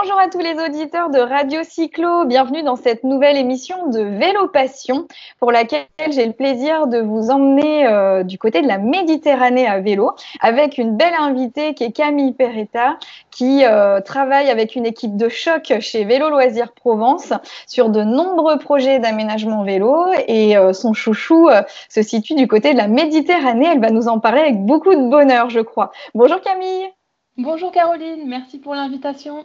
Bonjour à tous les auditeurs de Radio Cyclo, bienvenue dans cette nouvelle émission de Vélo Passion pour laquelle j'ai le plaisir de vous emmener euh, du côté de la Méditerranée à vélo avec une belle invitée qui est Camille Peretta qui euh, travaille avec une équipe de choc chez Vélo Loisirs Provence sur de nombreux projets d'aménagement vélo et euh, son chouchou se situe du côté de la Méditerranée. Elle va nous en parler avec beaucoup de bonheur, je crois. Bonjour Camille. Bonjour Caroline, merci pour l'invitation.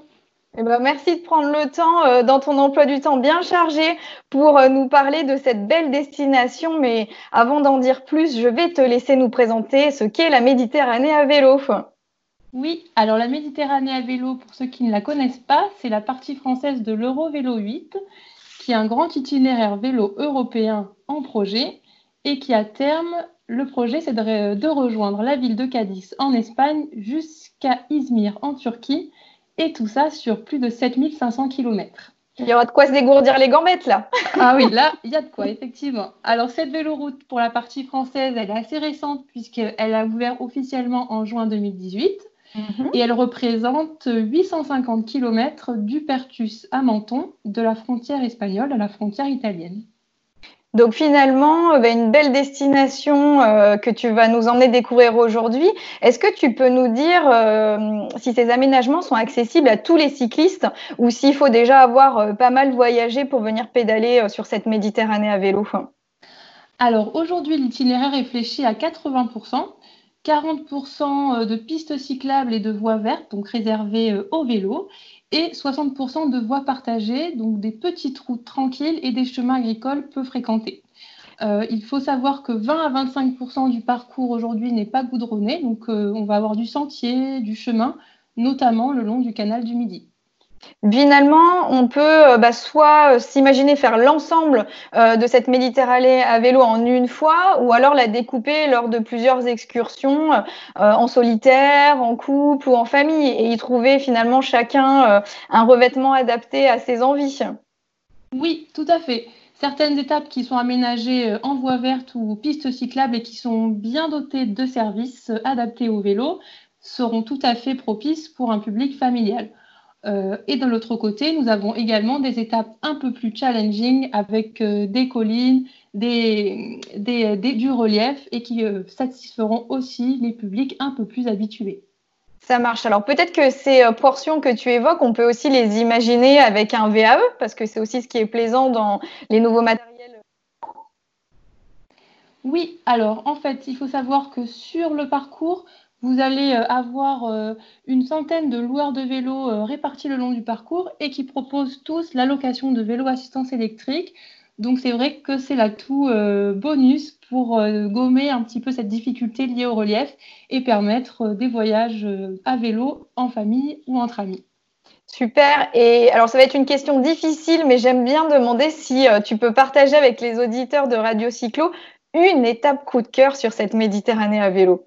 Eh ben, merci de prendre le temps euh, dans ton emploi du temps bien chargé pour euh, nous parler de cette belle destination. Mais avant d'en dire plus, je vais te laisser nous présenter ce qu'est la Méditerranée à vélo. Oui, alors la Méditerranée à vélo, pour ceux qui ne la connaissent pas, c'est la partie française de l'Eurovélo 8, qui est un grand itinéraire vélo européen en projet et qui à terme, le projet, c'est de, de rejoindre la ville de Cadiz en Espagne jusqu'à Izmir en Turquie et tout ça sur plus de 7500 km. Il y aura de quoi se dégourdir les gambettes là. ah oui, là, il y a de quoi, effectivement. Alors, cette véloroute pour la partie française, elle est assez récente puisqu'elle a ouvert officiellement en juin 2018 mhm. et elle représente 850 km du Pertus à Menton, de la frontière espagnole à la frontière italienne. Donc finalement, euh, bah, une belle destination euh, que tu vas nous emmener découvrir aujourd'hui. Est-ce que tu peux nous dire euh, si ces aménagements sont accessibles à tous les cyclistes ou s'il faut déjà avoir pas mal voyagé pour venir pédaler sur cette Méditerranée à vélo? Alors aujourd'hui, l'itinéraire est fléché à 80%. 40% de pistes cyclables et de voies vertes, donc réservées au vélo, et 60% de voies partagées, donc des petites routes tranquilles et des chemins agricoles peu fréquentés. Euh, il faut savoir que 20 à 25% du parcours aujourd'hui n'est pas goudronné, donc euh, on va avoir du sentier, du chemin, notamment le long du canal du Midi. Finalement, on peut euh, bah, soit euh, s'imaginer faire l'ensemble euh, de cette Méditerranée à vélo en une fois, ou alors la découper lors de plusieurs excursions en solitaire, en couple ou en famille, et y trouver finalement chacun un revêtement adapté à ses envies. Oui, tout à fait. Certaines étapes qui sont aménagées en voie verte ou pistes cyclables et qui sont bien dotées de services adaptés au vélo seront tout à fait propices pour un public familial. Euh, et de l'autre côté, nous avons également des étapes un peu plus challenging avec euh, des collines, des, du relief et qui euh, satisferont aussi les publics un peu plus habitués. Ça marche. Alors peut-être que ces portions que tu évoques, on peut aussi les imaginer avec un VAE, parce que c'est aussi ce qui est plaisant dans les nouveaux matériels. Oui, alors en fait, il faut savoir que sur le parcours, vous allez euh, avoir euh, une centaine de loueurs de vélos euh, répartis le long du parcours et qui proposent tous la location de vélos assistance électrique. Donc c'est vrai que c'est l'atout bonus pour gommer un petit peu cette difficulté liée au relief et permettre des voyages à vélo en famille ou entre amis. Super. Et alors, ça va être une question difficile, mais j'aime bien demander si tu peux partager avec les auditeurs de Radio Cyclo une étape coup de cœur sur cette Méditerranée à vélo.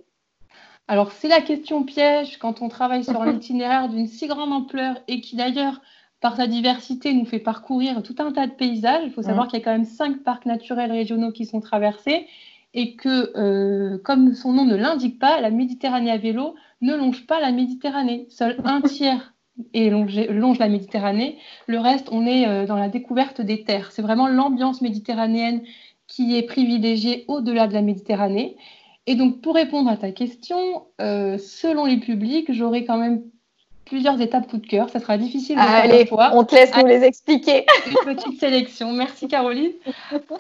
Alors, c'est la question piège quand on travaille sur un itinéraire d'une si grande ampleur et qui d'ailleurs, par sa diversité, nous fait parcourir tout un tas de paysages. Il faut savoir qu'il y a quand même cinq parcs naturels régionaux qui sont traversés et que, euh, comme son nom ne l'indique pas, la Méditerranée à vélo ne longe pas la Méditerranée. Seul un tiers et longe, la Méditerranée. Le reste, on est euh, dans la découverte des terres. C'est vraiment l'ambiance méditerranéenne qui est privilégiée au-delà de la Méditerranée. Et donc, pour répondre à ta question, euh, selon les publics, j'aurai quand même plusieurs étapes coup de cœur. Ça sera difficile de Allez, On te laisse nous les expliquer. Une petite sélection. Merci Caroline.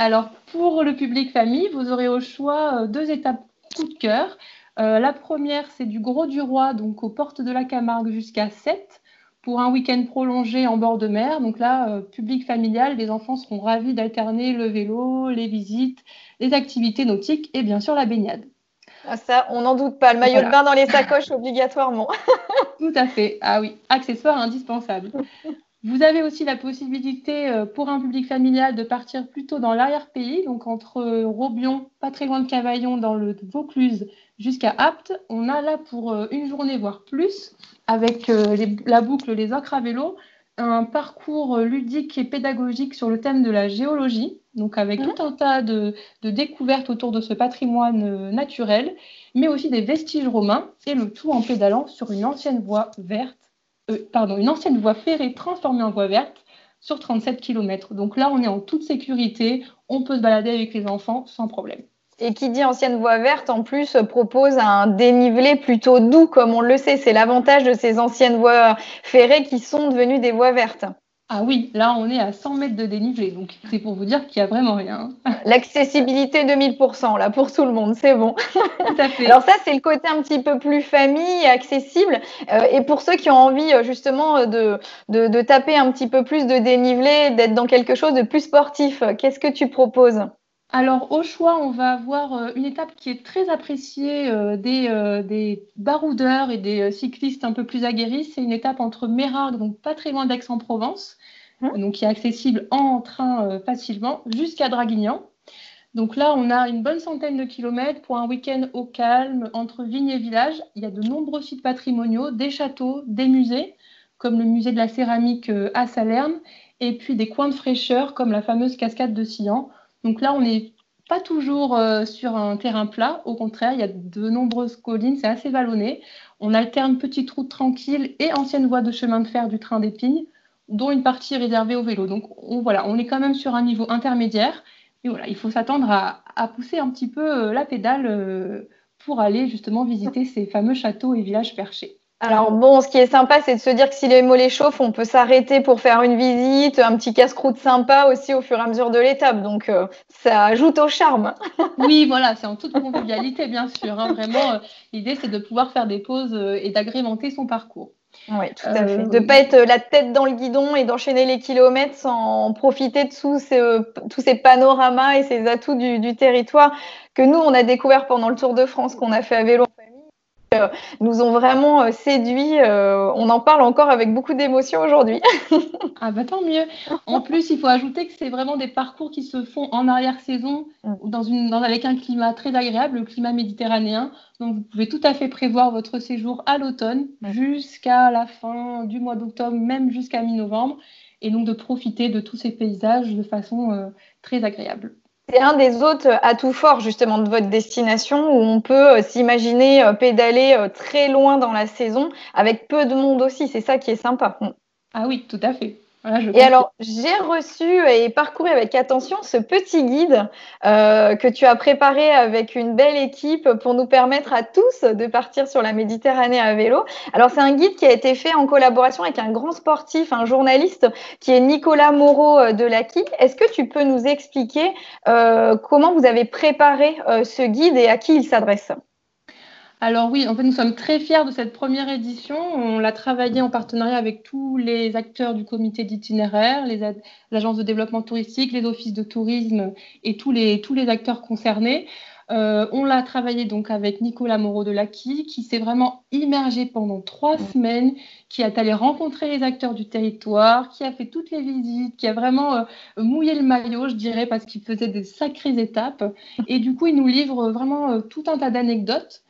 Alors, pour le public famille, vous aurez au choix euh, deux étapes coup de cœur. Euh, la première, c'est du Gros du Roi, donc aux portes de la Camargue jusqu'à 7 pour un week-end prolongé en bord de mer. Donc là, public familial, les enfants seront ravis d'alterner le vélo, les visites, les activités nautiques et bien sûr la baignade. Ah, ça, on n'en doute pas. Le maillot de bain dans les sacoches, obligatoirement. Tout à fait. Ah oui, accessoire indispensable. Vous avez aussi la possibilité euh, pour un public familial de partir plutôt dans l'arrière-pays, donc entre Robion, pas très loin de Cavaillon, dans le Vaucluse, jusqu'à Apt. On a là pour euh, une journée, voire plus, avec euh, la boucle Les Ocres à vélo, un parcours ludique et pédagogique sur le thème de la géologie, donc avec tout un tas de, découvertes autour de ce patrimoine euh, naturel, mais aussi des vestiges romains, et le tout en pédalant sur une ancienne voie verte pardon, une ancienne voie ferrée transformée en voie verte sur 37 km. Donc là, on est en toute sécurité, on peut se balader avec les enfants sans problème. Et qui dit ancienne voie verte, en plus, propose un dénivelé plutôt doux, comme on le sait. C'est l'avantage de ces anciennes voies ferrées qui sont devenues des voies vertes. Ah oui, là on est à 100 mètres de dénivelé, donc c'est pour vous dire qu'il n'y a vraiment rien. L'accessibilité de 1000%, là pour tout le monde, c'est bon. Tout à fait. Alors ça c'est le côté un petit peu plus famille, accessible, euh, et pour ceux qui ont envie euh, justement de, de, de taper un petit peu plus de dénivelé, d'être dans quelque chose de plus sportif, qu'est-ce que tu proposes? Alors, au choix, on va avoir euh, une étape qui est très appréciée euh, des, euh, des, baroudeurs et des cyclistes un peu plus aguerris. C'est une étape entre Mérargues, donc pas très loin d'Aix-en-Provence, mmh. donc qui est accessible en train facilement, jusqu'à Draguignan. Donc là, on a une bonne centaine de kilomètres pour un week-end au calme entre vignes et villages. Il y a de nombreux sites patrimoniaux, des châteaux, des musées, comme le musée de la céramique à Salerne, et puis des coins de fraîcheur comme la fameuse cascade de Sillan donc là, on n'est pas toujours euh, sur un terrain plat. Au contraire, il y a de nombreuses collines, c'est assez vallonné. On alterne petites routes tranquilles et anciennes voies de chemin de fer du train d'Épines, dont une partie réservée au vélo. Donc on, voilà, on est quand même sur un niveau intermédiaire. Et voilà, il faut s'attendre à, pousser un petit peu euh, la pédale euh, pour aller justement visiter ces fameux châteaux et villages perchés. Alors bon, ce qui est sympa, c'est de se dire que si les mollets chauffent, on peut s'arrêter pour faire une visite, un petit casse-croûte sympa aussi au fur et à mesure de l'étape. Donc euh, ça ajoute au charme. oui, voilà, c'est en toute convivialité, bien sûr. Hein. Vraiment, euh, l'idée, c'est de pouvoir faire des pauses euh, et d'agrémenter son parcours. Oui, tout à fait. De ne pas être la tête dans le guidon et d'enchaîner les kilomètres sans profiter de tous ces, tous ces panoramas et ces atouts du, du territoire que nous, on a découvert pendant le Tour de France qu'on a fait à vélo euh, nous ont vraiment euh, séduits. Euh, on en parle encore avec beaucoup d'émotion aujourd'hui. ah bah tant mieux. En plus, il faut ajouter que c'est vraiment des parcours qui se font en arrière-saison, mm. dans une, avec un climat très agréable, le climat méditerranéen. Donc vous pouvez tout à fait prévoir votre séjour à l'automne jusqu'à la fin du mois d'octobre, même jusqu'à mi-novembre, et donc de profiter de tous ces paysages de façon très agréable. C'est un des autres atouts forts justement de votre destination où on peut euh, s'imaginer euh, pédaler euh, très loin dans la saison avec peu de monde aussi. C'est ça qui est sympa. Ah oui, tout à fait et alors, j'ai reçu et parcouru avec attention ce petit guide euh, que tu as préparé avec une belle équipe pour nous permettre à tous de partir sur la Méditerranée à vélo. Alors, c'est un guide qui a été fait en collaboration avec un grand sportif, un journaliste qui est Nicolas Moreau euh, de l'ACI. Est-ce que tu peux nous expliquer euh, comment vous avez préparé euh, ce guide et à qui il s'adresse? Alors oui, en fait, nous sommes très fiers de cette première édition. On l'a travaillé en partenariat avec tous les acteurs du comité d'itinéraire, les, agences de développement touristique, les offices de tourisme et tous les, tous les acteurs concernés. Euh, on l'a travaillé donc avec Nicolas Moreau de Laki, qui s'est vraiment immergé pendant trois semaines, qui est allé rencontrer les acteurs du territoire, qui a fait toutes les visites, qui a vraiment euh, mouillé le maillot, je dirais, parce qu'il faisait des sacrées étapes. Et du coup, il nous livre vraiment euh, tout un tas d'anecdotes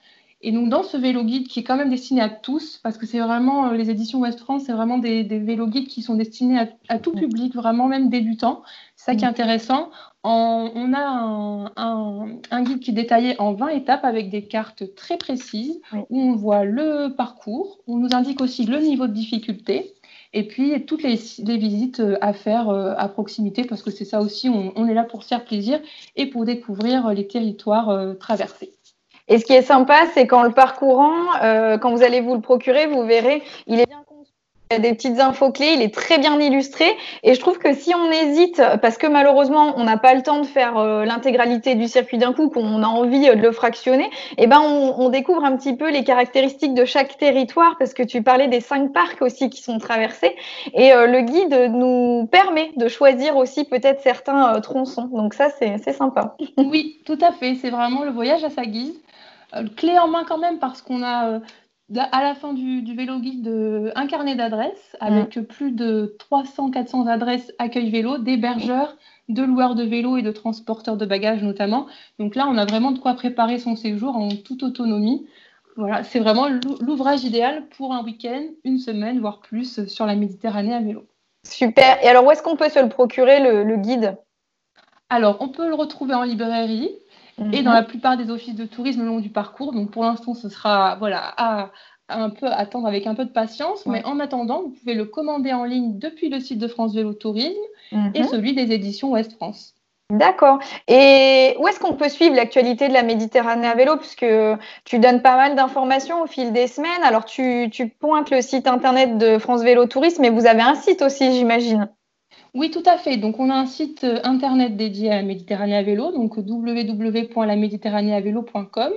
et donc, dans ce vélo guide qui est quand même destiné à tous, parce que c'est vraiment, euh, les éditions West France, c'est vraiment des, des vélo guides qui sont destinés à, tout public, vraiment même débutants. C'est ça qui est intéressant. on a un, guide qui est détaillé en 20 étapes avec des cartes très précises où on voit le parcours. On nous indique aussi le niveau de difficulté. Et puis, toutes les, visites euh, à faire euh, à proximité, parce que c'est ça aussi, on, on, est là pour se faire plaisir et pour découvrir les territoires traversés. Et ce qui est sympa, c'est qu'en le parcourant, euh, quand vous allez vous le procurer, vous verrez, il est bien. Il y a des petites infos clés, il est très bien illustré. Et je trouve que si on hésite, parce que malheureusement, on n'a pas le temps de faire euh, l'intégralité du circuit d'un coup, qu'on a envie de le fractionner, eh ben on, découvre un petit peu les caractéristiques de chaque territoire, parce que tu parlais des cinq parcs aussi qui sont traversés. Et euh, le guide nous permet de choisir aussi peut-être certains euh, tronçons. Donc ça, c'est sympa. Oui, tout à fait. C'est vraiment le voyage à sa guise. Euh, clé en main quand même parce qu'on a euh, à la fin du, vélo guide un carnet d'adresses avec plus de 300-400 adresses accueil vélo, d'hébergeurs, de loueurs de vélo et de transporteurs de bagages notamment. Donc là, on a vraiment de quoi préparer son séjour en toute autonomie. Voilà, c'est vraiment l'ouvrage idéal pour un week-end, une semaine, voire plus sur la Méditerranée à vélo. Super. Et alors, où est-ce qu'on peut se le procurer, le guide? Alors, on peut le retrouver en librairie et dans mhm. la plupart des offices de tourisme le long du parcours. Donc pour l'instant, ce sera voilà, à, un peu attendre avec un peu de patience, mais en attendant, vous pouvez le commander en ligne depuis le site de France Vélo Tourisme et mhm. celui des éditions Ouest France. D'accord. Et où est-ce qu'on peut suivre l'actualité de la Méditerranée à vélo? Puisque tu donnes pas mal d'informations au fil des semaines. Alors, tu, tu, pointes le site internet de France Vélo Tourisme, mais vous avez un site aussi, j'imagine. Oui, tout à fait. Donc, on a un site euh, internet dédié à la Méditerranée à vélo, donc www.laméditerranéavélo.com.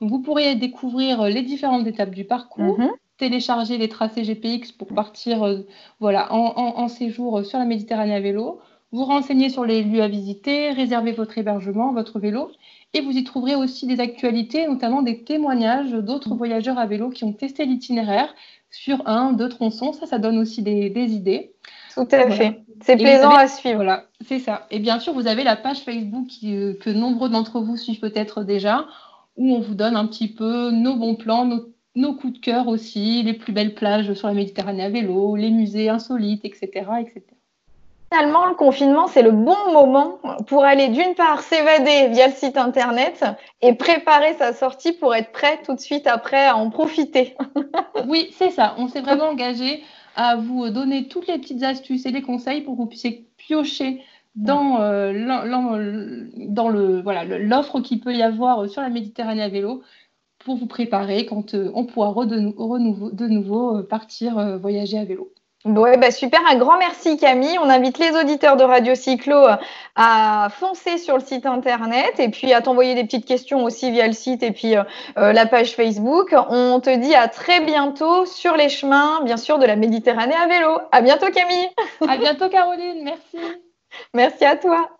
Vous pourrez découvrir euh, les différentes étapes du parcours, mhm. télécharger les tracés GPX pour partir euh, voilà, en, séjour sur la Méditerranée à vélo, vous renseigner sur les lieux à visiter, réserver votre hébergement, votre vélo, et vous y trouverez aussi des actualités, notamment des témoignages d'autres mhm. voyageurs à vélo qui ont testé l'itinéraire sur un, deux tronçons. Ça, ça donne aussi des, idées. Tout à fait. C'est plaisant à suivre. Voilà, c'est ça. Et bien sûr, vous avez la page Facebook euh, que nombreux d'entre vous suivent peut-être déjà où on vous donne un petit peu nos bons plans, nos, coups de cœur aussi, les plus belles plages sur la Méditerranée à vélo, les musées insolites, etc. etc. Finalement, le confinement, c'est le bon moment pour aller d'une part s'évader via le site internet et préparer sa sortie pour être prêt tout de suite après à en profiter. oui, c'est ça. On s'est vraiment engagé à vous donner toutes les petites astuces et les conseils pour que vous puissiez piocher dans, euh, l'offre qu'il peut y avoir sur la Méditerranée à vélo pour vous préparer quand euh, on pourra de, nouveau euh, partir voyager à vélo. Ouais, bah super, un grand merci Camille. On invite les auditeurs de Radio Cyclo à foncer sur le site internet et puis à t'envoyer des petites questions aussi via le site et puis la page Facebook. On te dit à très bientôt sur les chemins, bien sûr, de la Méditerranée à vélo. À bientôt Camille. À bientôt Caroline, merci. Merci à toi.